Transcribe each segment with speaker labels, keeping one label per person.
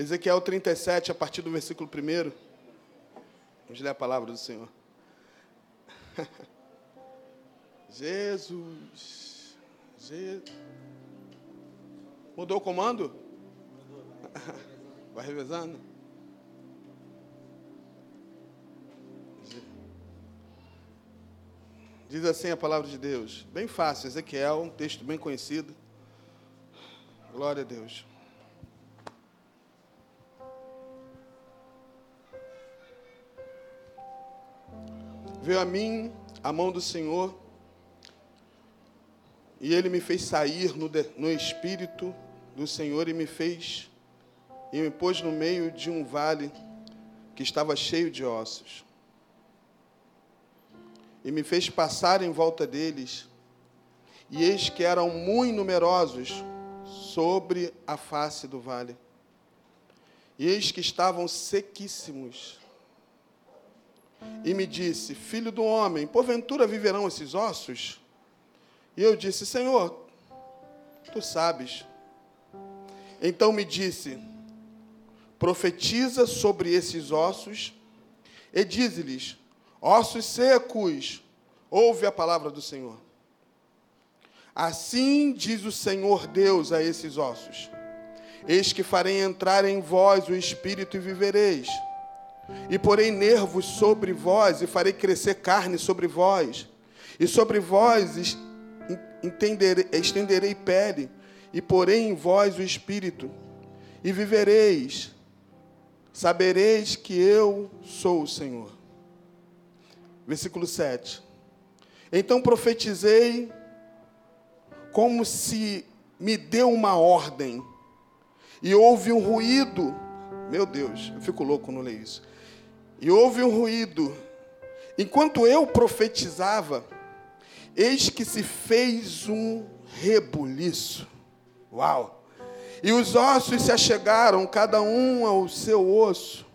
Speaker 1: Ezequiel 37, a partir do versículo 1. Vamos ler a palavra do Senhor. Jesus. Jesus. Mudou o comando? Vai revezando? Diz assim a palavra de Deus. Bem fácil, Ezequiel, um texto bem conhecido. Glória a Deus. Veio a mim a mão do Senhor, e ele me fez sair no, no espírito do Senhor e me fez, e me pôs no meio de um vale que estava cheio de ossos. E me fez passar em volta deles, e eis que eram muito numerosos sobre a face do vale. E eis que estavam sequíssimos e me disse: Filho do homem, porventura viverão esses ossos? E eu disse: Senhor, tu sabes. Então me disse: Profetiza sobre esses ossos e dize-lhes: Ossos secos, ouve a palavra do Senhor. Assim diz o Senhor Deus a esses ossos: Eis que farei entrar em vós o espírito e vivereis e porei nervos sobre vós, e farei crescer carne sobre vós, e sobre vós estenderei pele, e porei em vós o espírito, e vivereis. Sabereis que eu sou o Senhor. Versículo 7. Então profetizei como se me deu uma ordem, e houve um ruído. Meu Deus, eu fico louco quando leio isso. E houve um ruído. Enquanto eu profetizava, eis que se fez um rebuliço. Uau! E os ossos se achegaram, cada um ao seu osso.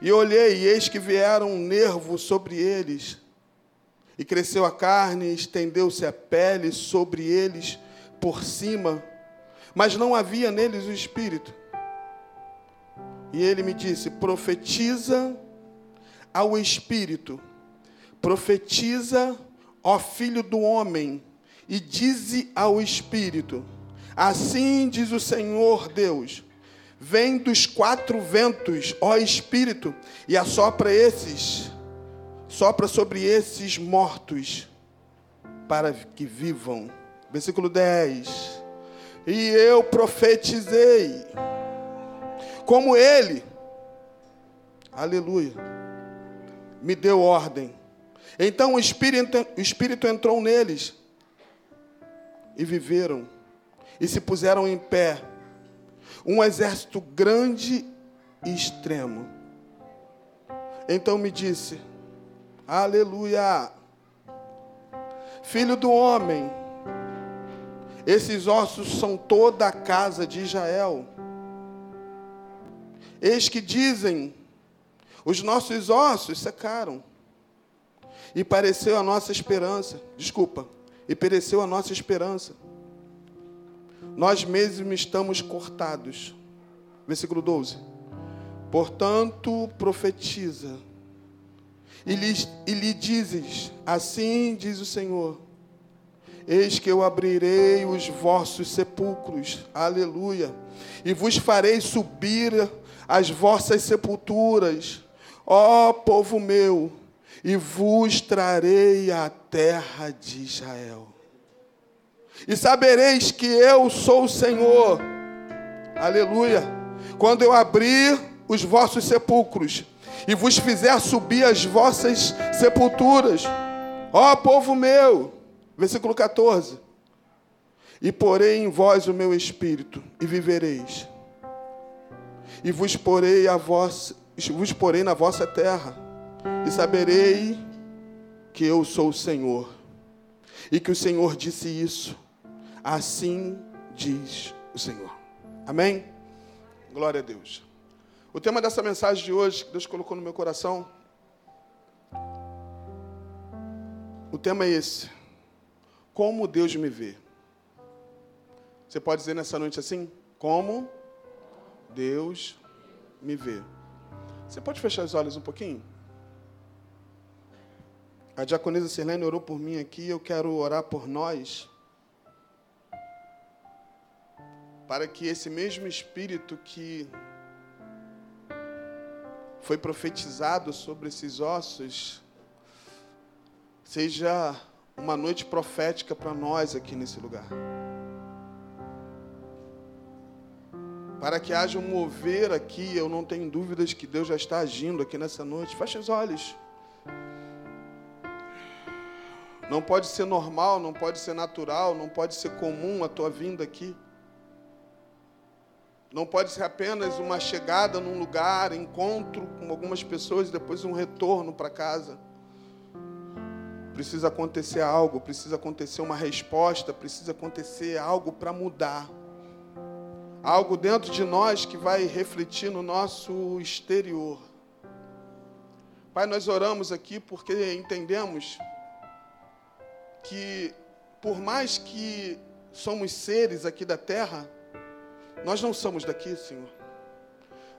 Speaker 1: E olhei, e eis que vieram um nervo sobre eles. E cresceu a carne, estendeu-se a pele sobre eles por cima, mas não havia neles o espírito. E ele me disse: profetiza ao Espírito, profetiza, ó Filho do Homem, e dize ao Espírito: Assim diz o Senhor Deus: Vem dos quatro ventos, ó Espírito, e assopra esses, sopra sobre esses mortos, para que vivam. Versículo 10. E eu profetizei como ele, aleluia, me deu ordem. Então o Espírito, o Espírito entrou neles e viveram e se puseram em pé, um exército grande e extremo. Então me disse: Aleluia, filho do homem, esses ossos são toda a casa de Israel. Eis que dizem: os nossos ossos secaram, e pareceu a nossa esperança, desculpa, e pereceu a nossa esperança. Nós mesmos estamos cortados. Versículo 12. Portanto, profetiza, e lhe, e lhe dizes: Assim diz o Senhor: Eis que eu abrirei os vossos sepulcros, aleluia, e vos farei subir as vossas sepulturas, ó povo meu, e vos trarei a terra de Israel. E sabereis que eu sou o Senhor, aleluia, quando eu abrir os vossos sepulcros e vos fizer subir as vossas sepulturas, ó povo meu, versículo 14: E porei em vós o meu espírito, e vivereis e vos porei a vos porei na vossa terra, e saberei que eu sou o Senhor. E que o Senhor disse isso. Assim diz o Senhor. Amém? Glória a Deus. O tema dessa mensagem de hoje, que Deus colocou no meu coração, o tema é esse: Como Deus me vê. Você pode dizer nessa noite assim? Como Deus me vê. Você pode fechar os olhos um pouquinho? A diaconisa Sirlene orou por mim aqui, eu quero orar por nós. Para que esse mesmo espírito que foi profetizado sobre esses ossos seja uma noite profética para nós aqui nesse lugar. Para que haja um mover aqui, eu não tenho dúvidas que Deus já está agindo aqui nessa noite. Feche os olhos. Não pode ser normal, não pode ser natural, não pode ser comum a tua vinda aqui. Não pode ser apenas uma chegada num lugar, encontro com algumas pessoas e depois um retorno para casa. Precisa acontecer algo, precisa acontecer uma resposta, precisa acontecer algo para mudar algo dentro de nós que vai refletir no nosso exterior. Pai, nós oramos aqui porque entendemos que, por mais que somos seres aqui da terra, nós não somos daqui, Senhor.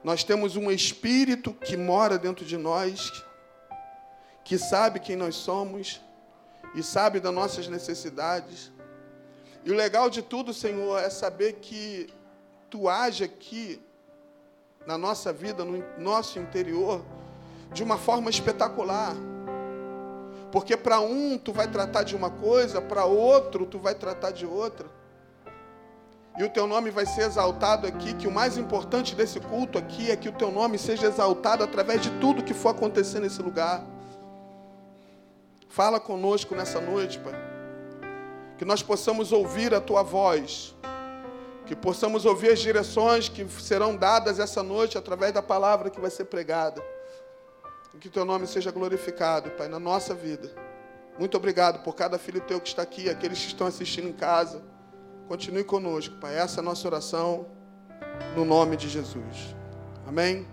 Speaker 1: Nós temos um espírito que mora dentro de nós, que sabe quem nós somos e sabe das nossas necessidades. E o legal de tudo, Senhor, é saber que tu age aqui na nossa vida, no nosso interior, de uma forma espetacular. Porque para um tu vai tratar de uma coisa, para outro tu vai tratar de outra. E o teu nome vai ser exaltado aqui, que o mais importante desse culto aqui é que o teu nome seja exaltado através de tudo que for acontecer nesse lugar. Fala conosco nessa noite, Pai. Que nós possamos ouvir a tua voz que possamos ouvir as direções que serão dadas essa noite através da palavra que vai ser pregada. Que teu nome seja glorificado, Pai, na nossa vida. Muito obrigado por cada filho teu que está aqui, aqueles que estão assistindo em casa. Continue conosco, Pai. Essa é a nossa oração, no nome de Jesus. Amém?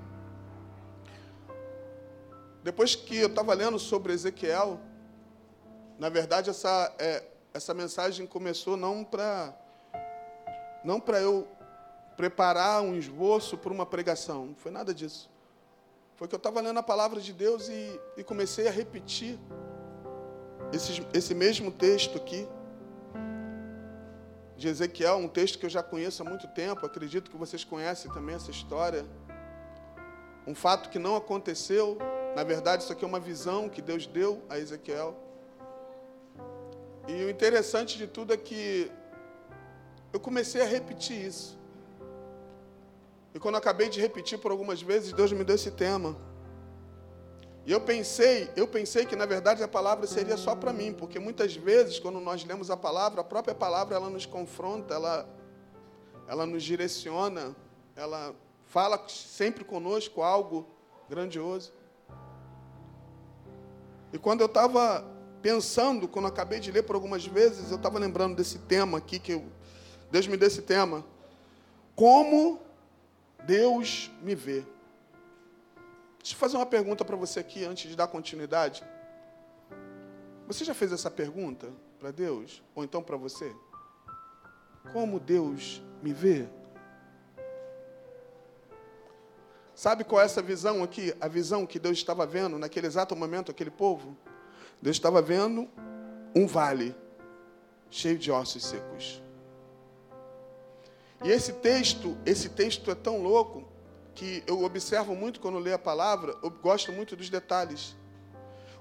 Speaker 1: Depois que eu estava lendo sobre Ezequiel, na verdade, essa, é, essa mensagem começou não para não para eu preparar um esboço para uma pregação, não foi nada disso. Foi que eu estava lendo a palavra de Deus e, e comecei a repetir esse, esse mesmo texto aqui, de Ezequiel, um texto que eu já conheço há muito tempo, acredito que vocês conhecem também essa história. Um fato que não aconteceu, na verdade, isso aqui é uma visão que Deus deu a Ezequiel. E o interessante de tudo é que eu comecei a repetir isso. E quando acabei de repetir por algumas vezes, Deus me deu esse tema. E eu pensei, eu pensei que na verdade a palavra seria só para mim, porque muitas vezes quando nós lemos a palavra, a própria palavra ela nos confronta, ela ela nos direciona, ela fala sempre conosco algo grandioso. E quando eu estava pensando, quando eu acabei de ler por algumas vezes, eu estava lembrando desse tema aqui que eu Deus me deu esse tema. Como Deus me vê. Deixa eu fazer uma pergunta para você aqui antes de dar continuidade. Você já fez essa pergunta para Deus? Ou então para você? Como Deus me vê? Sabe qual é essa visão aqui? A visão que Deus estava vendo naquele exato momento, aquele povo? Deus estava vendo um vale cheio de ossos secos. E esse texto, esse texto é tão louco que eu observo muito quando leio a palavra, eu gosto muito dos detalhes.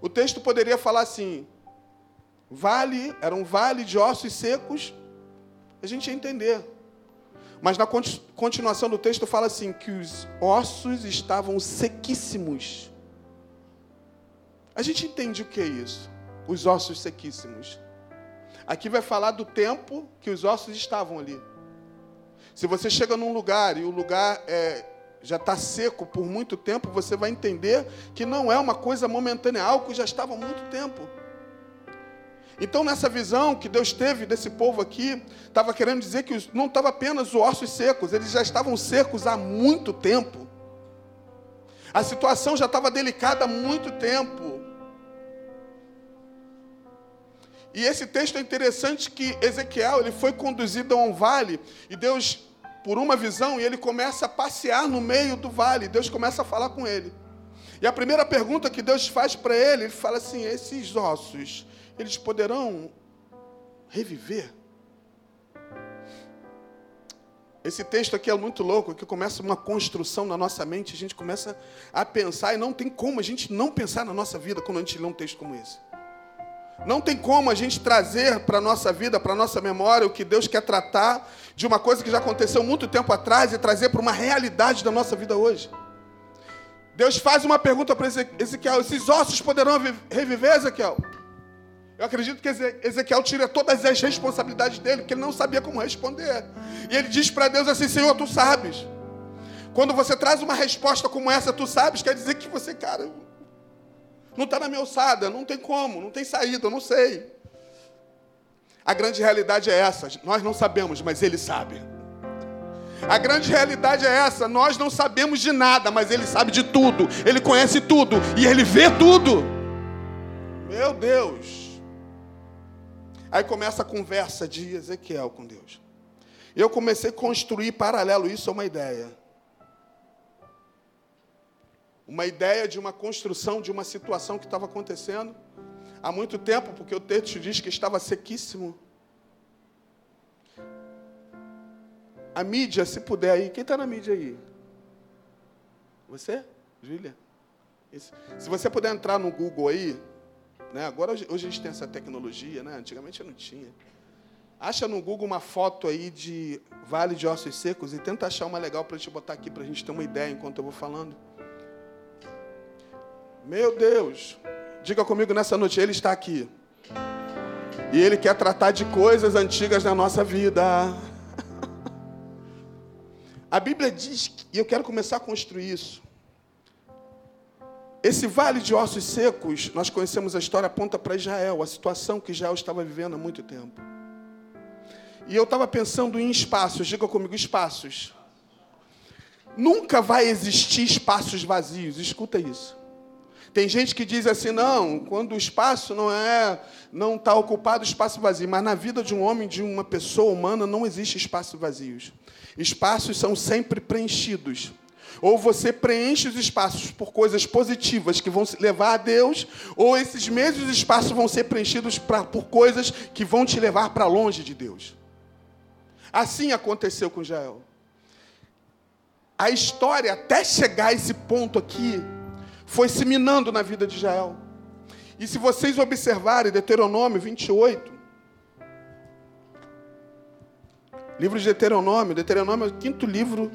Speaker 1: O texto poderia falar assim: vale, era um vale de ossos secos, a gente ia entender. Mas na continuação do texto fala assim: que os ossos estavam sequíssimos. A gente entende o que é isso? Os ossos sequíssimos. Aqui vai falar do tempo que os ossos estavam ali. Se você chega num lugar e o lugar é, já está seco por muito tempo, você vai entender que não é uma coisa momentânea, é algo que já estava há muito tempo. Então, nessa visão que Deus teve desse povo aqui, estava querendo dizer que não estava apenas os ossos secos, eles já estavam secos há muito tempo. A situação já estava delicada há muito tempo. E esse texto é interessante que Ezequiel ele foi conduzido a um vale e Deus por uma visão e ele começa a passear no meio do vale. Deus começa a falar com ele. E a primeira pergunta que Deus faz para ele, ele fala assim: esses ossos, eles poderão reviver? Esse texto aqui é muito louco, que começa uma construção na nossa mente, a gente começa a pensar, e não tem como a gente não pensar na nossa vida quando a gente lê um texto como esse. Não tem como a gente trazer para a nossa vida, para a nossa memória, o que Deus quer tratar de uma coisa que já aconteceu muito tempo atrás e trazer para uma realidade da nossa vida hoje. Deus faz uma pergunta para Ezequiel: esses ossos poderão reviver, Ezequiel? Eu acredito que Ezequiel tira todas as responsabilidades dele, porque ele não sabia como responder. E ele diz para Deus assim: Senhor, tu sabes. Quando você traz uma resposta como essa, tu sabes, quer dizer que você, cara, não está na minha alçada, não tem como, não tem saída, eu não sei. A grande realidade é essa: nós não sabemos, mas Ele sabe. A grande realidade é essa: nós não sabemos de nada, mas Ele sabe de tudo, Ele conhece tudo e Ele vê tudo. Meu Deus. Aí começa a conversa de Ezequiel com Deus. Eu comecei a construir paralelo, isso é uma ideia. Uma ideia de uma construção de uma situação que estava acontecendo há muito tempo, porque o texto diz que estava sequíssimo. A mídia, se puder aí, quem está na mídia aí? Você? Júlia? Se você puder entrar no Google aí, né? Agora hoje, a gente tem essa tecnologia, né? antigamente não tinha. Acha no Google uma foto aí de Vale de Ossos Secos e tenta achar uma legal para te botar aqui para a gente ter uma ideia enquanto eu vou falando. Meu Deus, diga comigo nessa noite, Ele está aqui. E Ele quer tratar de coisas antigas na nossa vida. A Bíblia diz, e eu quero começar a construir isso. Esse vale de ossos secos, nós conhecemos a história, aponta para Israel, a situação que Israel estava vivendo há muito tempo. E eu estava pensando em espaços, diga comigo, espaços. Nunca vai existir espaços vazios, escuta isso. Tem gente que diz assim, não, quando o espaço não é, não está ocupado, espaço vazio. Mas na vida de um homem, de uma pessoa humana, não existe espaços vazios. Espaços são sempre preenchidos. Ou você preenche os espaços por coisas positivas que vão levar a Deus, ou esses mesmos espaços vão ser preenchidos pra, por coisas que vão te levar para longe de Deus. Assim aconteceu com Jael. A história, até chegar a esse ponto aqui, foi se minando na vida de Jael. E se vocês observarem Deuteronômio 28, livro de Deuteronômio, Deuteronômio é o quinto livro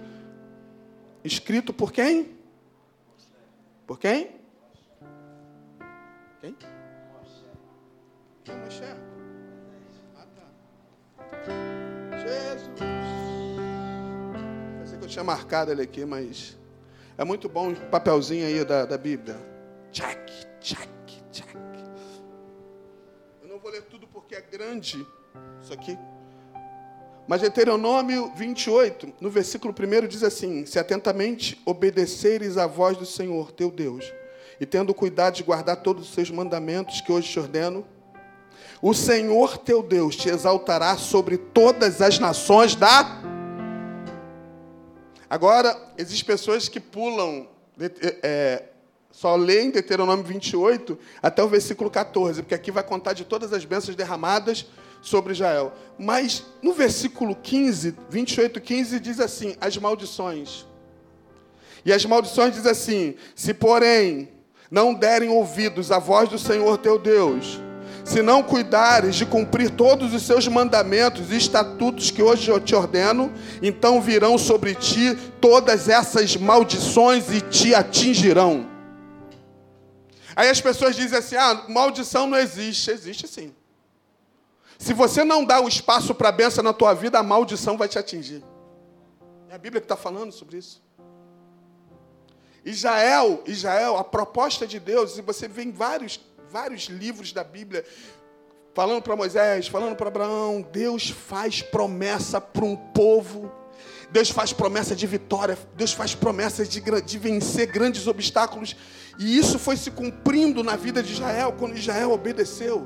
Speaker 1: Escrito por quem? Por quem? Quem? Quem Moshe? Ah, tá. Jesus. Pensei que eu tinha marcado ele aqui, mas é muito bom o papelzinho aí da, da Bíblia. Check, check, check. Eu não vou ler tudo porque é grande. Isso aqui. Mas Deuteronômio 28, no versículo 1, diz assim: Se atentamente obedeceres à voz do Senhor teu Deus, e tendo cuidado de guardar todos os seus mandamentos que hoje te ordeno, o Senhor teu Deus te exaltará sobre todas as nações da. Agora, existem pessoas que pulam, é, só leem Deuteronômio 28 até o versículo 14, porque aqui vai contar de todas as bênçãos derramadas sobre Israel. Mas no versículo 15, 28, 15, diz assim: as maldições. E as maldições diz assim: se porém não derem ouvidos à voz do Senhor teu Deus, se não cuidares de cumprir todos os seus mandamentos e estatutos que hoje eu te ordeno, então virão sobre ti todas essas maldições e te atingirão. Aí as pessoas dizem assim: ah, maldição não existe. Existe sim. Se você não dá o espaço para a benção na tua vida, a maldição vai te atingir. É a Bíblia que está falando sobre isso. Israel, Israel, a proposta de Deus, e você vê em vários, vários livros da Bíblia, falando para Moisés, falando para Abraão, Deus faz promessa para um povo, Deus faz promessa de vitória, Deus faz promessa de, de vencer grandes obstáculos, e isso foi se cumprindo na vida de Israel, quando Israel obedeceu.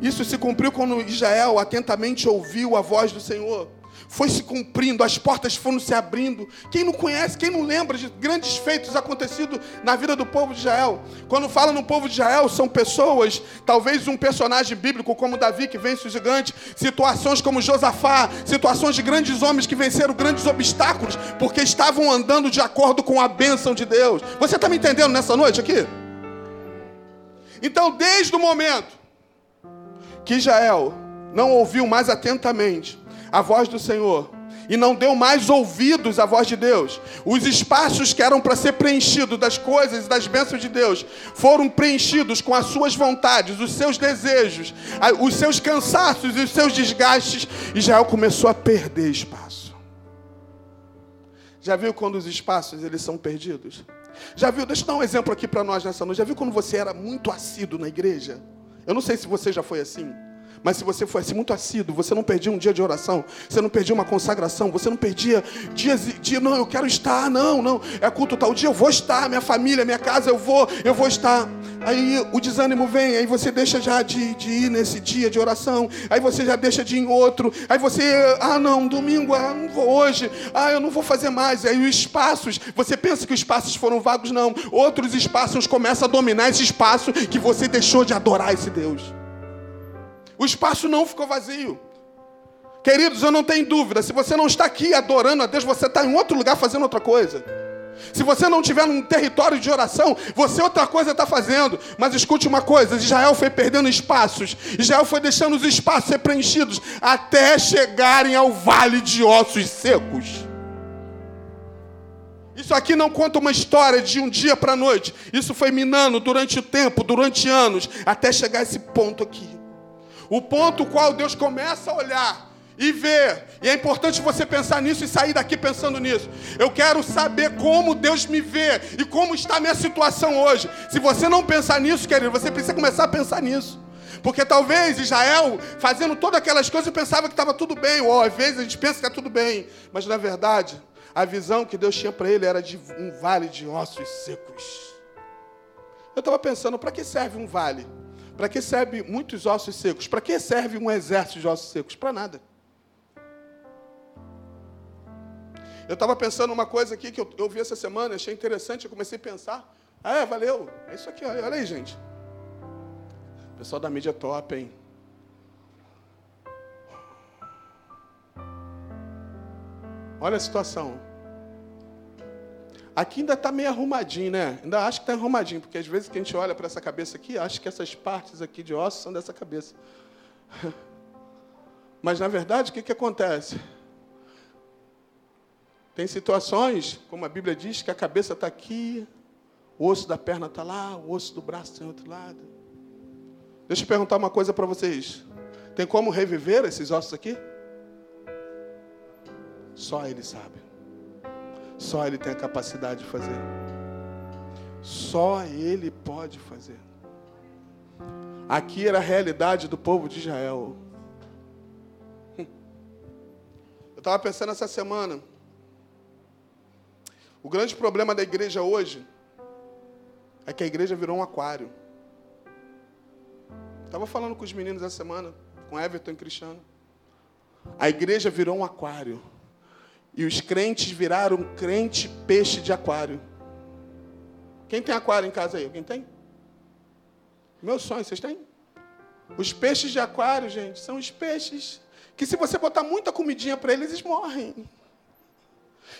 Speaker 1: Isso se cumpriu quando Israel atentamente ouviu a voz do Senhor. Foi se cumprindo, as portas foram se abrindo. Quem não conhece, quem não lembra de grandes feitos acontecidos na vida do povo de Israel? Quando fala no povo de Israel, são pessoas, talvez um personagem bíblico como Davi que vence o gigante, situações como Josafá, situações de grandes homens que venceram grandes obstáculos, porque estavam andando de acordo com a bênção de Deus. Você está me entendendo nessa noite aqui? Então, desde o momento que Israel não ouviu mais atentamente a voz do Senhor e não deu mais ouvidos à voz de Deus. Os espaços que eram para ser preenchidos das coisas e das bênçãos de Deus foram preenchidos com as suas vontades, os seus desejos, os seus cansaços e os seus desgastes. Israel começou a perder espaço. Já viu quando os espaços eles são perdidos? Já viu? Deixa eu dar um exemplo aqui para nós nessa noite. Já viu quando você era muito assíduo na igreja? Eu não sei se você já foi assim. Mas se você fosse muito assíduo, você não perdia um dia de oração, você não perdia uma consagração, você não perdia dias e dias, não, eu quero estar, não, não, é culto tal dia, eu vou estar, minha família, minha casa, eu vou, eu vou estar. Aí o desânimo vem, aí você deixa já de, de ir nesse dia de oração, aí você já deixa de ir em outro, aí você, ah não, domingo, ah, não vou hoje, ah, eu não vou fazer mais. Aí os espaços, você pensa que os espaços foram vagos, não. Outros espaços começam a dominar esse espaço que você deixou de adorar esse Deus. O espaço não ficou vazio. Queridos, eu não tenho dúvida, se você não está aqui adorando a Deus, você está em outro lugar fazendo outra coisa. Se você não estiver num território de oração, você outra coisa está fazendo. Mas escute uma coisa: Israel foi perdendo espaços, Israel foi deixando os espaços ser preenchidos até chegarem ao vale de ossos secos. Isso aqui não conta uma história de um dia para a noite. Isso foi minando durante o tempo, durante anos, até chegar a esse ponto aqui. O ponto qual Deus começa a olhar e ver. E é importante você pensar nisso e sair daqui pensando nisso. Eu quero saber como Deus me vê e como está a minha situação hoje. Se você não pensar nisso, querido, você precisa começar a pensar nisso. Porque talvez Israel, fazendo todas aquelas coisas, pensava que estava tudo bem. Ou às vezes a gente pensa que está tudo bem. Mas na verdade, a visão que Deus tinha para ele era de um vale de ossos secos. Eu estava pensando, para que serve um vale? Para que serve muitos ossos secos? Para que serve um exército de ossos secos? Para nada. Eu estava pensando uma coisa aqui que eu, eu vi essa semana, achei interessante, eu comecei a pensar. Ah, é, valeu. É isso aqui, olha, olha aí, gente. Pessoal da mídia top, hein? Olha a situação. Aqui ainda está meio arrumadinho, né? Ainda acho que está arrumadinho, porque às vezes que a gente olha para essa cabeça aqui, acha que essas partes aqui de ossos são dessa cabeça. Mas na verdade, o que, que acontece? Tem situações, como a Bíblia diz, que a cabeça está aqui, o osso da perna está lá, o osso do braço está em outro lado. Deixa eu perguntar uma coisa para vocês. Tem como reviver esses ossos aqui? Só Ele sabe. Só Ele tem a capacidade de fazer. Só Ele pode fazer. Aqui era a realidade do povo de Israel. Eu estava pensando essa semana. O grande problema da igreja hoje é que a igreja virou um aquário. Estava falando com os meninos essa semana, com Everton e Cristiano. A igreja virou um aquário. E os crentes viraram crente peixe de aquário. Quem tem aquário em casa aí? Alguém tem? Meu sonho, vocês têm? Os peixes de aquário, gente, são os peixes que se você botar muita comidinha para eles, eles morrem.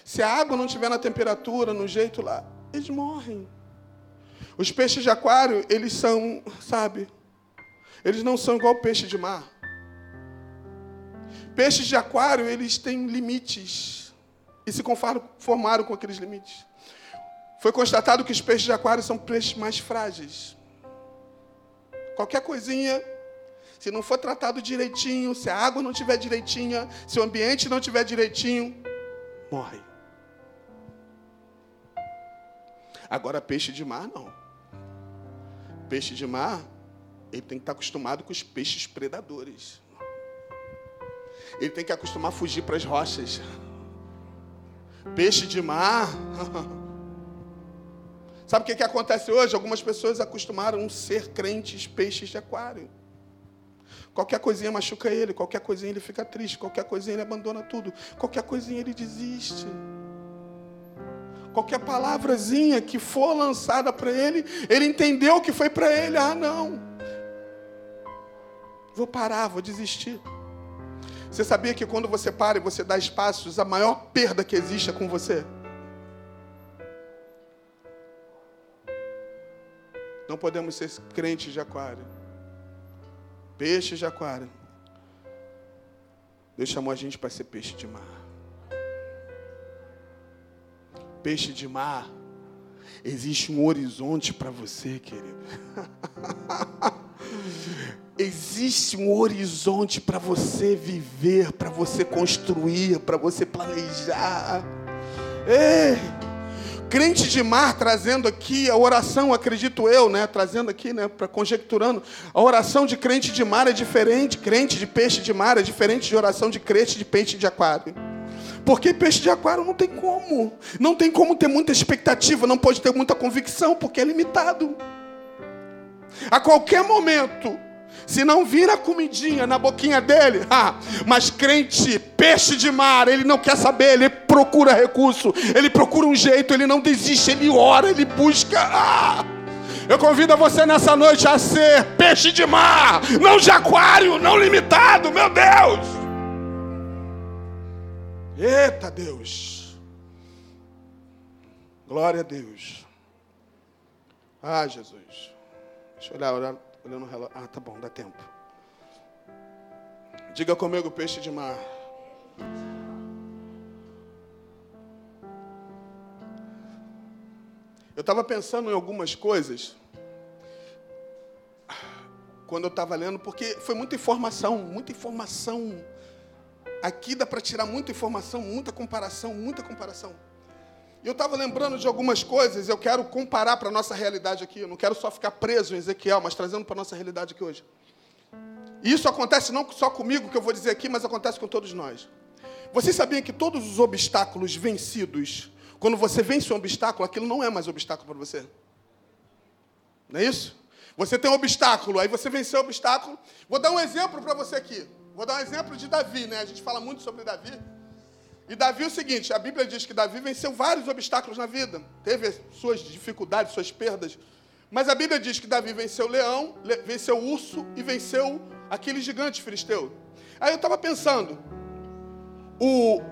Speaker 1: Se a água não estiver na temperatura, no jeito lá, eles morrem. Os peixes de aquário, eles são, sabe, eles não são igual peixe de mar. Peixes de aquário, eles têm limites e se conformaram com aqueles limites. Foi constatado que os peixes de aquário são peixes mais frágeis. Qualquer coisinha, se não for tratado direitinho, se a água não tiver direitinha, se o ambiente não tiver direitinho, morre. Agora, peixe de mar, não. Peixe de mar, ele tem que estar acostumado com os peixes predadores. Ele tem que acostumar a fugir para as rochas. Peixe de mar. Sabe o que, que acontece hoje? Algumas pessoas acostumaram a ser crentes peixes de aquário. Qualquer coisinha machuca ele, qualquer coisinha ele fica triste, qualquer coisinha ele abandona tudo, qualquer coisinha ele desiste. Qualquer palavrazinha que for lançada para ele, ele entendeu que foi para ele. Ah, não. Vou parar, vou desistir. Você sabia que quando você para e você dá espaços, a maior perda que existe é com você? Não podemos ser crentes de aquário. Peixe de aquário. Deus chamou a gente para ser peixe de mar. Peixe de mar. Existe um horizonte para você, querido. Existe um horizonte para você viver, para você construir, para você planejar. Ei! Crente de mar trazendo aqui a oração, acredito eu, né? Trazendo aqui, né? Para conjecturando, a oração de crente de mar é diferente, crente de peixe de mar é diferente de oração de crente de peixe de aquário. Porque peixe de aquário não tem como. Não tem como ter muita expectativa, não pode ter muita convicção, porque é limitado. A qualquer momento, se não vira comidinha na boquinha dele, ah, mas crente, peixe de mar, ele não quer saber, ele procura recurso, ele procura um jeito, ele não desiste, ele ora, ele busca. Ah! Eu convido você nessa noite a ser peixe de mar, não de aquário, não limitado, meu Deus. Eita Deus. Glória a Deus. Ah, Jesus. Deixa eu olhar, olhar olhando o relógio. Ah, tá bom, dá tempo. Diga comigo, peixe de mar. Eu estava pensando em algumas coisas quando eu estava lendo, porque foi muita informação, muita informação. Aqui dá para tirar muita informação, muita comparação, muita comparação. E eu estava lembrando de algumas coisas, eu quero comparar para a nossa realidade aqui. Eu não quero só ficar preso em Ezequiel, mas trazendo para a nossa realidade aqui hoje. E isso acontece não só comigo, que eu vou dizer aqui, mas acontece com todos nós. Vocês sabiam que todos os obstáculos vencidos, quando você vence um obstáculo, aquilo não é mais obstáculo para você? Não é isso? Você tem um obstáculo, aí você venceu o obstáculo. Vou dar um exemplo para você aqui. Vou dar um exemplo de Davi, né? A gente fala muito sobre Davi. E Davi é o seguinte: a Bíblia diz que Davi venceu vários obstáculos na vida, teve suas dificuldades, suas perdas. Mas a Bíblia diz que Davi venceu o leão, venceu o urso e venceu aquele gigante filisteu. Aí eu estava pensando: o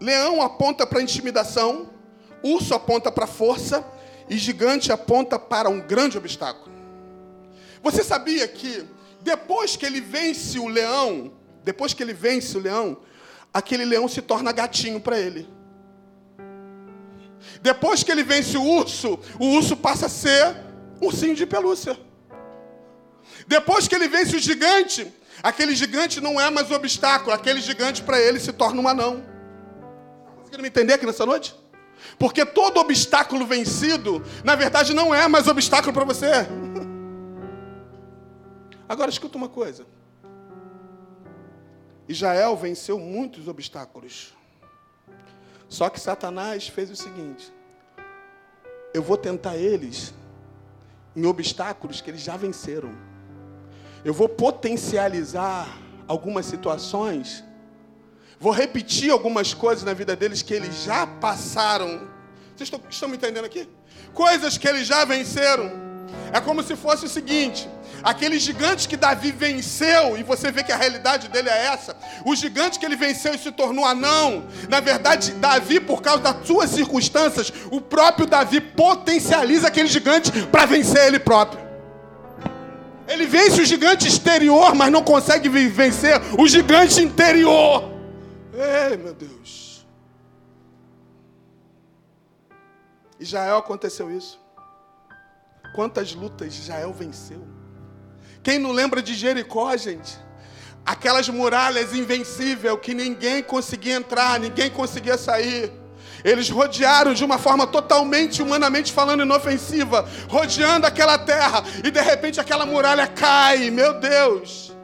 Speaker 1: leão aponta para intimidação, urso aponta para força e gigante aponta para um grande obstáculo. Você sabia que depois que ele vence o leão, depois que ele vence o leão, aquele leão se torna gatinho para ele. Depois que ele vence o urso, o urso passa a ser ursinho de pelúcia. Depois que ele vence o gigante, aquele gigante não é mais um obstáculo, aquele gigante para ele se torna um anão. Conseguiram me entender aqui nessa noite? Porque todo obstáculo vencido, na verdade, não é mais obstáculo para você. Agora escuta uma coisa. Israel venceu muitos obstáculos. Só que Satanás fez o seguinte: eu vou tentar eles em obstáculos que eles já venceram. Eu vou potencializar algumas situações, vou repetir algumas coisas na vida deles que eles já passaram. Vocês estão, estão me entendendo aqui? Coisas que eles já venceram. É como se fosse o seguinte: Aquele gigante que Davi venceu, e você vê que a realidade dele é essa. O gigante que ele venceu e se tornou anão. Na verdade, Davi, por causa das suas circunstâncias, o próprio Davi potencializa aquele gigante para vencer ele próprio. Ele vence o gigante exterior, mas não consegue vencer o gigante interior. Ei, meu Deus. Israel aconteceu isso. Quantas lutas Israel venceu? Quem não lembra de Jericó, gente? Aquelas muralhas invencíveis que ninguém conseguia entrar, ninguém conseguia sair. Eles rodearam de uma forma totalmente, humanamente falando, inofensiva, rodeando aquela terra, e de repente aquela muralha cai, meu Deus.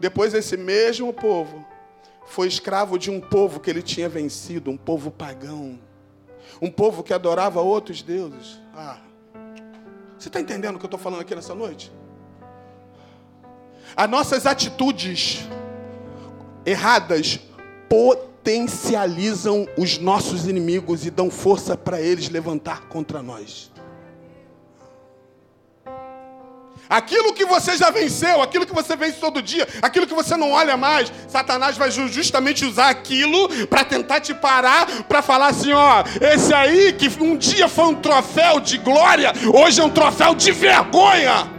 Speaker 1: Depois esse mesmo povo foi escravo de um povo que ele tinha vencido, um povo pagão, um povo que adorava outros deuses. Ah, Você está entendendo o que eu estou falando aqui nessa noite? As nossas atitudes erradas potencializam os nossos inimigos e dão força para eles levantar contra nós. Aquilo que você já venceu, aquilo que você vence todo dia, aquilo que você não olha mais, Satanás vai justamente usar aquilo para tentar te parar, para falar assim: ó, esse aí que um dia foi um troféu de glória, hoje é um troféu de vergonha.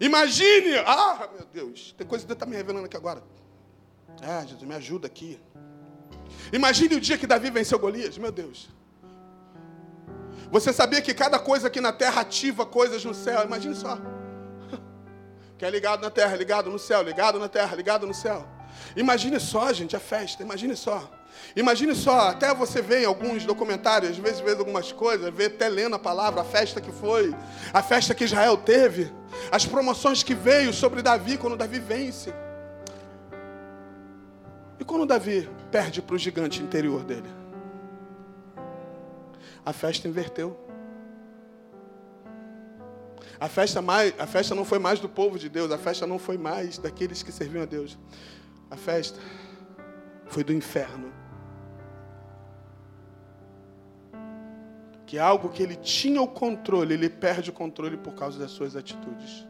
Speaker 1: Imagine, ah, meu Deus, tem coisa que Deus está me revelando aqui agora. Ah, Jesus, me ajuda aqui. Imagine o dia que Davi venceu Golias, meu Deus. Você sabia que cada coisa aqui na terra ativa coisas no céu? Imagine só. Que é ligado na terra, ligado no céu, ligado na terra, ligado no céu. Imagine só, gente, a festa, imagine só. Imagine só, até você vê em alguns documentários, às vezes vê algumas coisas, vê até lendo a palavra, a festa que foi, a festa que Israel teve, as promoções que veio sobre Davi quando Davi vence. E quando Davi perde para o gigante interior dele? A festa inverteu. A festa, mais, a festa não foi mais do povo de Deus, a festa não foi mais daqueles que serviam a Deus. A festa foi do inferno. Que algo que ele tinha o controle, ele perde o controle por causa das suas atitudes.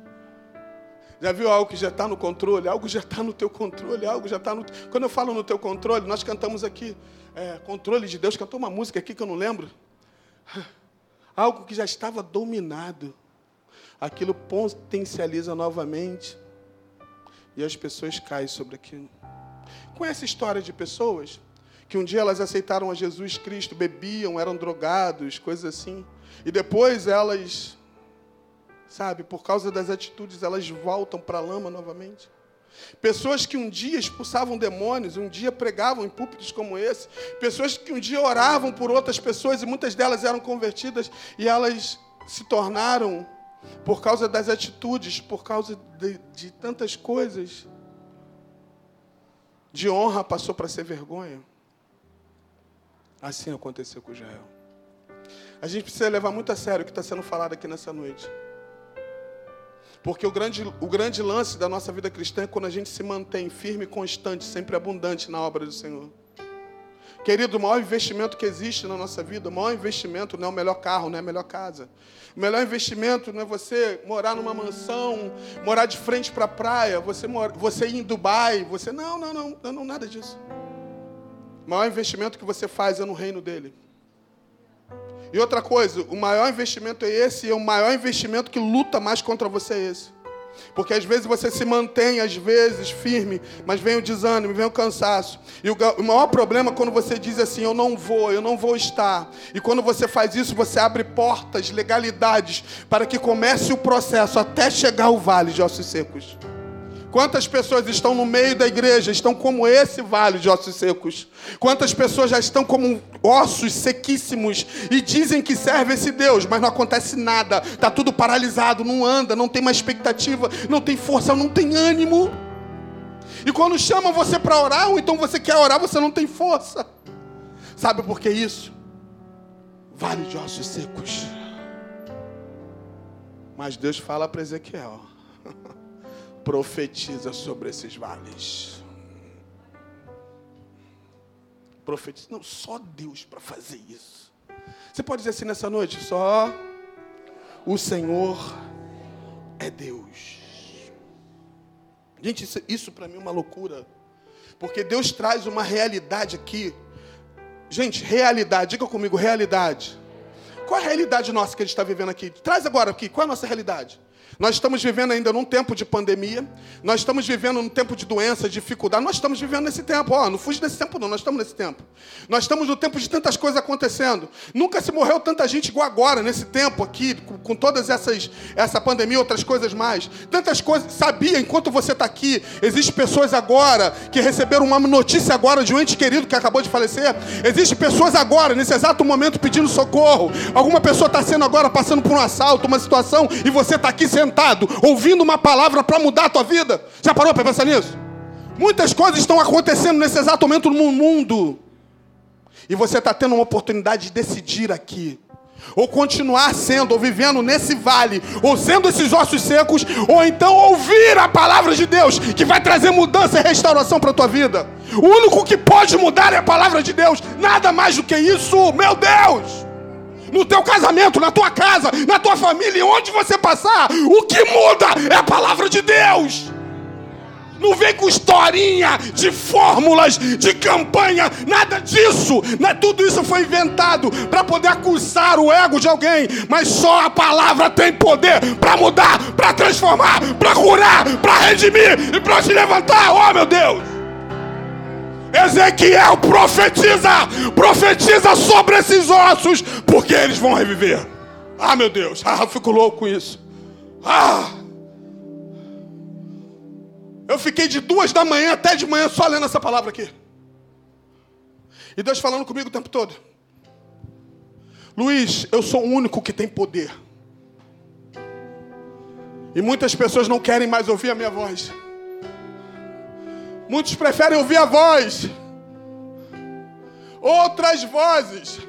Speaker 1: Já viu algo que já está no controle? Algo já está no teu controle, algo já está no. Quando eu falo no teu controle, nós cantamos aqui, é, controle de Deus, cantou uma música aqui que eu não lembro. Algo que já estava dominado. Aquilo potencializa novamente. E as pessoas caem sobre aquilo. Conhece história de pessoas que um dia elas aceitaram a Jesus Cristo, bebiam, eram drogados, coisas assim. E depois elas Sabe, por causa das atitudes, elas voltam para a lama novamente. Pessoas que um dia expulsavam demônios, um dia pregavam em púlpitos como esse. Pessoas que um dia oravam por outras pessoas e muitas delas eram convertidas e elas se tornaram, por causa das atitudes, por causa de, de tantas coisas, de honra passou para ser vergonha. Assim aconteceu com Israel. A gente precisa levar muito a sério o que está sendo falado aqui nessa noite. Porque o grande, o grande lance da nossa vida cristã é quando a gente se mantém firme e constante, sempre abundante na obra do Senhor. Querido, o maior investimento que existe na nossa vida, o maior investimento não é o melhor carro, não é a melhor casa. O melhor investimento não é você morar numa mansão, morar de frente para a praia, você, mora, você ir em Dubai, você. Não, não, não, não, não, nada disso. O maior investimento que você faz é no reino dele. E outra coisa, o maior investimento é esse, e o maior investimento que luta mais contra você é esse. Porque às vezes você se mantém, às vezes, firme, mas vem o desânimo, vem o cansaço. E o, o maior problema é quando você diz assim: Eu não vou, eu não vou estar. E quando você faz isso, você abre portas, legalidades, para que comece o processo até chegar ao vale de ossos secos. Quantas pessoas estão no meio da igreja, estão como esse vale de ossos secos? Quantas pessoas já estão como ossos sequíssimos e dizem que serve esse Deus, mas não acontece nada, está tudo paralisado, não anda, não tem mais expectativa, não tem força, não tem ânimo. E quando chamam você para orar, ou então você quer orar, você não tem força. Sabe por que isso? Vale de ossos secos. Mas Deus fala para Ezequiel profetiza sobre esses vales. Profetiza. Não, só Deus para fazer isso. Você pode dizer assim nessa noite: só o Senhor é Deus. Gente, isso, isso para mim é uma loucura. Porque Deus traz uma realidade aqui. Gente, realidade, diga comigo, realidade. Qual é a realidade nossa que a gente está vivendo aqui? Traz agora aqui, qual é a nossa realidade? Nós estamos vivendo ainda num tempo de pandemia, nós estamos vivendo num tempo de doença, dificuldade, nós estamos vivendo nesse tempo, ó, não fuge desse tempo não, nós estamos nesse tempo. Nós estamos no tempo de tantas coisas acontecendo. Nunca se morreu tanta gente igual agora, nesse tempo aqui, com, com todas essas, essa pandemia, outras coisas mais. Tantas coisas, sabia, enquanto você está aqui, existem pessoas agora que receberam uma notícia agora de um ente querido que acabou de falecer. Existem pessoas agora, nesse exato momento, pedindo socorro. Alguma pessoa está sendo agora passando por um assalto, uma situação, e você está aqui sendo sentado, ouvindo uma palavra para mudar a tua vida. Já parou para pensar nisso? Muitas coisas estão acontecendo nesse exato momento no mundo. E você está tendo uma oportunidade de decidir aqui. ou continuar sendo, ou vivendo nesse vale, ou sendo esses ossos secos, ou então ouvir a palavra de Deus, que vai trazer mudança e restauração para a tua vida. O único que pode mudar é a palavra de Deus, nada mais do que isso, meu Deus. No teu casamento, na tua casa, na tua família, onde você passar, o que muda é a palavra de Deus. Não vem com historinha de fórmulas, de campanha, nada disso. Não é, tudo isso foi inventado para poder acusar o ego de alguém. Mas só a palavra tem poder para mudar, para transformar, para curar, para redimir e para te levantar. Oh meu Deus! Ezequiel profetiza, profetiza sobre esses ossos, porque eles vão reviver. Ah, meu Deus, ah, eu fico louco com isso. Ah! Eu fiquei de duas da manhã até de manhã só lendo essa palavra aqui. E Deus falando comigo o tempo todo. Luiz, eu sou o único que tem poder. E muitas pessoas não querem mais ouvir a minha voz. Muitos preferem ouvir a voz. Outras vozes.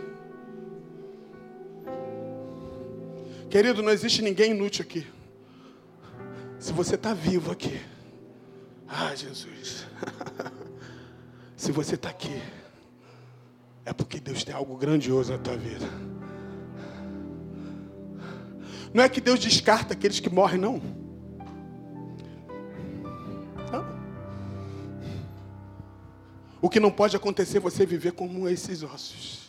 Speaker 1: Querido, não existe ninguém inútil aqui. Se você está vivo aqui. Ah, Jesus. Se você está aqui, é porque Deus tem algo grandioso na tua vida. Não é que Deus descarta aqueles que morrem, não. O que não pode acontecer é você viver como esses ossos.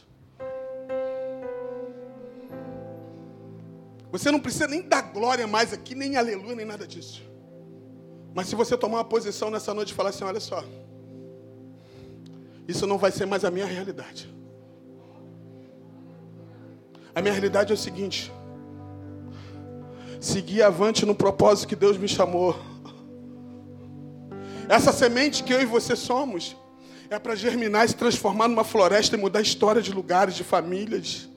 Speaker 1: Você não precisa nem dar glória mais aqui, nem aleluia, nem nada disso. Mas se você tomar uma posição nessa noite e falar assim: olha só, isso não vai ser mais a minha realidade. A minha realidade é o seguinte: seguir avante no propósito que Deus me chamou. Essa semente que eu e você somos é para germinar e se transformar numa floresta e mudar a história de lugares, de famílias.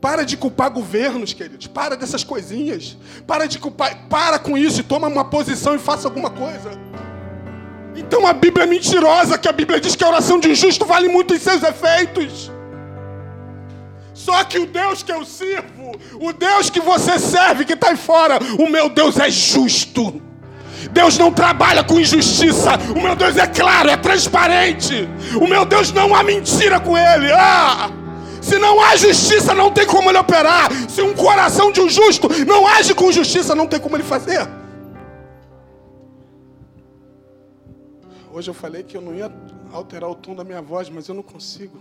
Speaker 1: Para de culpar governos, queridos. Para dessas coisinhas. Para de culpar. Para com isso e toma uma posição e faça alguma coisa. Então a Bíblia é mentirosa, que a Bíblia diz que a oração de um justo vale muito em seus efeitos. Só que o Deus que eu sirvo, o Deus que você serve, que está aí fora, o meu Deus é justo. Deus não trabalha com injustiça. O meu Deus é claro, é transparente. O meu Deus não há mentira com ele. Ah! Se não há justiça, não tem como ele operar. Se um coração de um justo não age com justiça, não tem como ele fazer. Hoje eu falei que eu não ia alterar o tom da minha voz, mas eu não consigo.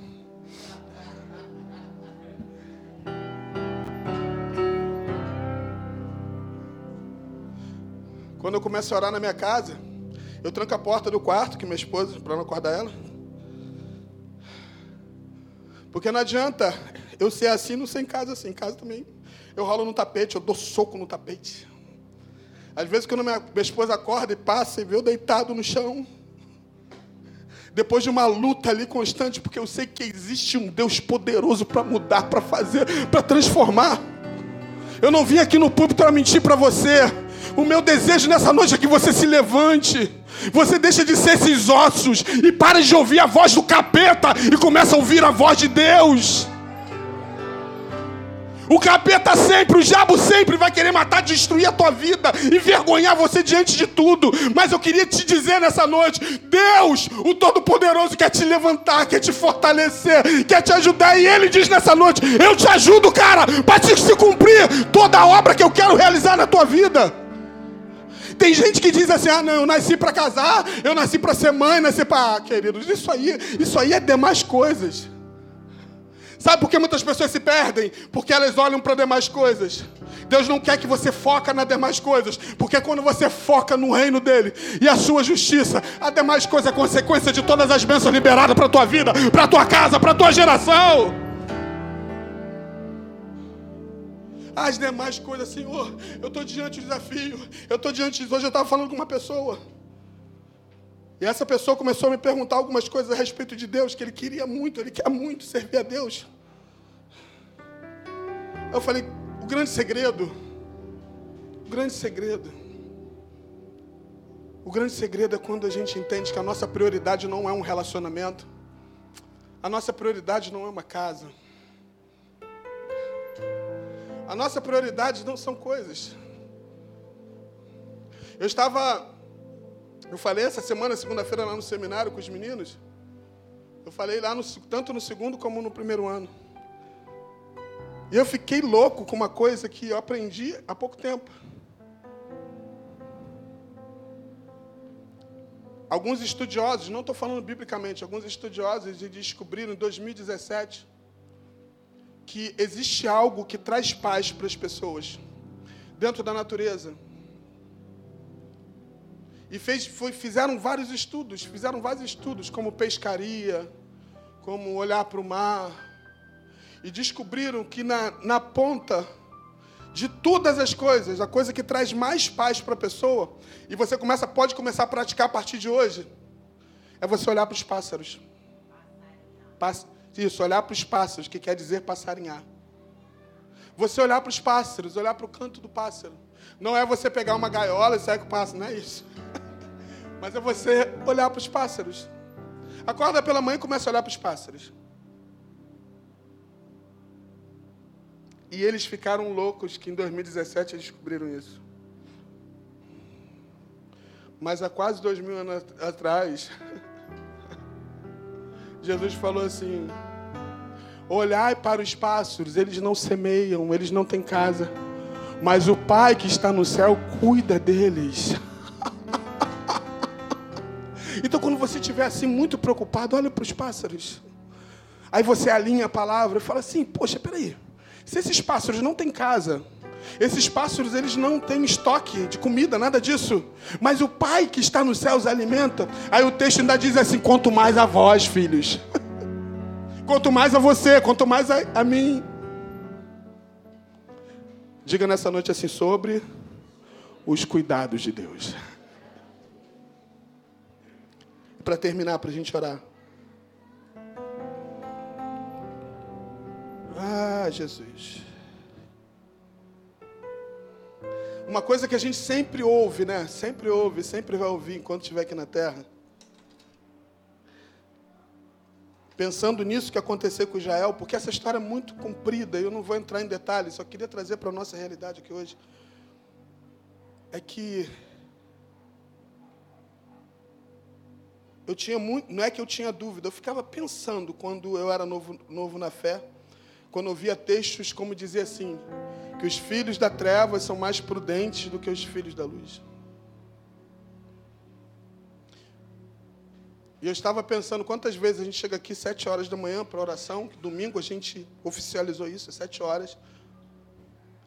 Speaker 1: Quando eu começo a orar na minha casa, eu tranco a porta do quarto, que minha esposa, para não acordar ela. Porque não adianta eu ser assim, não ser em casa assim. Em casa também. Eu rolo no tapete, eu dou soco no tapete. Às vezes, quando minha, minha esposa acorda e passa e vê eu deitado no chão, depois de uma luta ali constante, porque eu sei que existe um Deus poderoso para mudar, para fazer, para transformar. Eu não vim aqui no púlpito para mentir para você. O meu desejo nessa noite é que você se levante. Você deixa de ser esses ossos e para de ouvir a voz do capeta e começa a ouvir a voz de Deus. O capeta sempre, o diabo sempre vai querer matar, destruir a tua vida, envergonhar você diante de tudo. Mas eu queria te dizer nessa noite: Deus, o Todo-Poderoso, quer te levantar, quer te fortalecer, quer te ajudar. E Ele diz nessa noite: Eu te ajudo, cara, para se cumprir toda a obra que eu quero realizar na tua vida. Tem gente que diz assim: ah, não, eu nasci para casar, eu nasci para ser mãe, nasci para. Ah, queridos, isso aí, isso aí é demais coisas. Sabe por que muitas pessoas se perdem? Porque elas olham para demais coisas. Deus não quer que você foca nas demais coisas, porque quando você foca no reino dele e a sua justiça, a demais coisa é consequência de todas as bênçãos liberadas para a tua vida, para a tua casa, para a tua geração. As demais coisas, Senhor, eu estou diante do desafio, eu estou diante de hoje, eu estava falando com uma pessoa. E essa pessoa começou a me perguntar algumas coisas a respeito de Deus, que ele queria muito, ele quer muito servir a Deus. Eu falei, o grande segredo, o grande segredo, o grande segredo é quando a gente entende que a nossa prioridade não é um relacionamento, a nossa prioridade não é uma casa, A nossa prioridade não são coisas. Eu estava, eu falei essa semana, segunda-feira, lá no seminário com os meninos. Eu falei lá, no, tanto no segundo como no primeiro ano. E eu fiquei louco com uma coisa que eu aprendi há pouco tempo. Alguns estudiosos, não estou falando biblicamente, alguns estudiosos descobriram em 2017 que existe algo que traz paz para as pessoas dentro da natureza. E fez, foi, fizeram vários estudos, fizeram vários estudos, como pescaria, como olhar para o mar. E descobriram que na, na ponta de todas as coisas, a coisa que traz mais paz para a pessoa, e você começa, pode começar a praticar a partir de hoje, é você olhar para os pássaros. Isso, olhar para os pássaros, que quer dizer passarinhar. Você olhar para os pássaros, olhar para o canto do pássaro. Não é você pegar uma gaiola e sair com o pássaro, não é isso. Mas é você olhar para os pássaros. Acorda pela manhã e começa a olhar para os pássaros. E eles ficaram loucos que em 2017 eles descobriram isso. Mas há quase dois mil anos atrás, Jesus falou assim: Olhai para os pássaros, eles não semeiam, eles não têm casa, mas o Pai que está no céu cuida deles. Então, quando você estiver assim muito preocupado, olha para os pássaros. Aí você alinha a palavra e fala assim: Poxa, peraí. Se esses pássaros não têm casa, esses pássaros eles não têm estoque de comida, nada disso. Mas o Pai que está nos céus alimenta. Aí o texto ainda diz assim: quanto mais a vós, filhos. quanto mais a você, quanto mais a, a mim. Diga nessa noite assim sobre os cuidados de Deus para terminar, para a gente orar. Ah, Jesus. Uma coisa que a gente sempre ouve, né? Sempre ouve, sempre vai ouvir enquanto estiver aqui na terra. Pensando nisso que aconteceu com Israel, porque essa história é muito comprida, eu não vou entrar em detalhes, só queria trazer para a nossa realidade aqui hoje. É que eu tinha muito, não é que eu tinha dúvida, eu ficava pensando quando eu era novo, novo na fé, quando eu via textos como dizia assim, que os filhos da treva são mais prudentes do que os filhos da luz. E eu estava pensando quantas vezes a gente chega aqui sete horas da manhã para oração, domingo a gente oficializou isso, sete horas.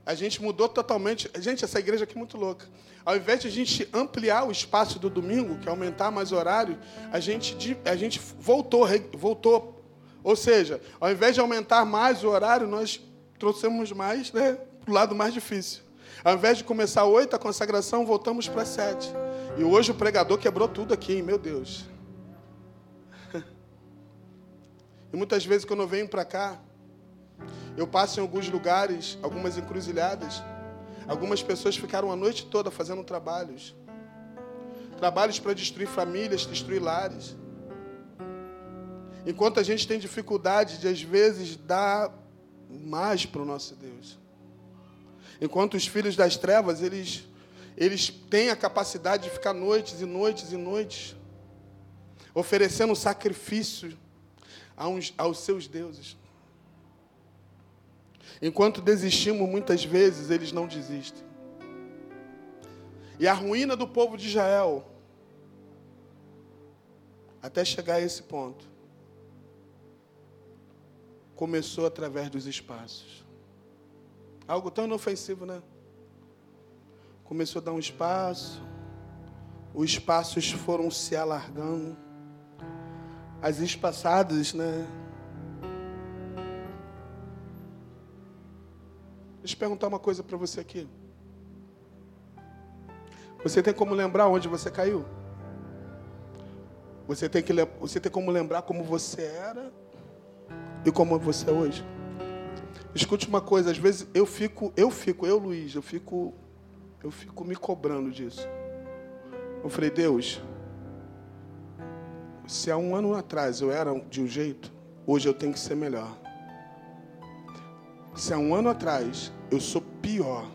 Speaker 1: A gente mudou totalmente. Gente, essa igreja aqui é muito louca. Ao invés de a gente ampliar o espaço do domingo, que é aumentar mais o horário, a gente, a gente voltou, voltou. Ou seja, ao invés de aumentar mais o horário, nós trouxemos mais né, para o lado mais difícil. Ao invés de começar oito a consagração, voltamos para sete. E hoje o pregador quebrou tudo aqui, hein? meu Deus. E muitas vezes quando eu venho para cá, eu passo em alguns lugares, algumas encruzilhadas. Algumas pessoas ficaram a noite toda fazendo trabalhos. Trabalhos para destruir famílias, destruir lares. Enquanto a gente tem dificuldade de, às vezes, dar mais para o nosso Deus. Enquanto os filhos das trevas, eles, eles têm a capacidade de ficar noites e noites e noites oferecendo sacrifício aos, aos seus deuses. Enquanto desistimos muitas vezes, eles não desistem. E a ruína do povo de Israel, até chegar a esse ponto, começou através dos espaços. Algo tão inofensivo, né? Começou a dar um espaço, os espaços foram se alargando, as espaçadas, né? Deixa eu perguntar uma coisa para você aqui. Você tem como lembrar onde você caiu? Você tem, que, você tem como lembrar como você era e como você é hoje? Escute uma coisa, às vezes eu fico, eu fico, eu Luiz, eu fico, eu fico me cobrando disso. Eu falei, Deus, se há um ano atrás eu era de um jeito, hoje eu tenho que ser melhor. se há um ano atrás eu sou pior,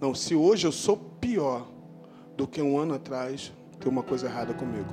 Speaker 1: não, se hoje eu sou pior do que um ano atrás, tem uma coisa errada comigo.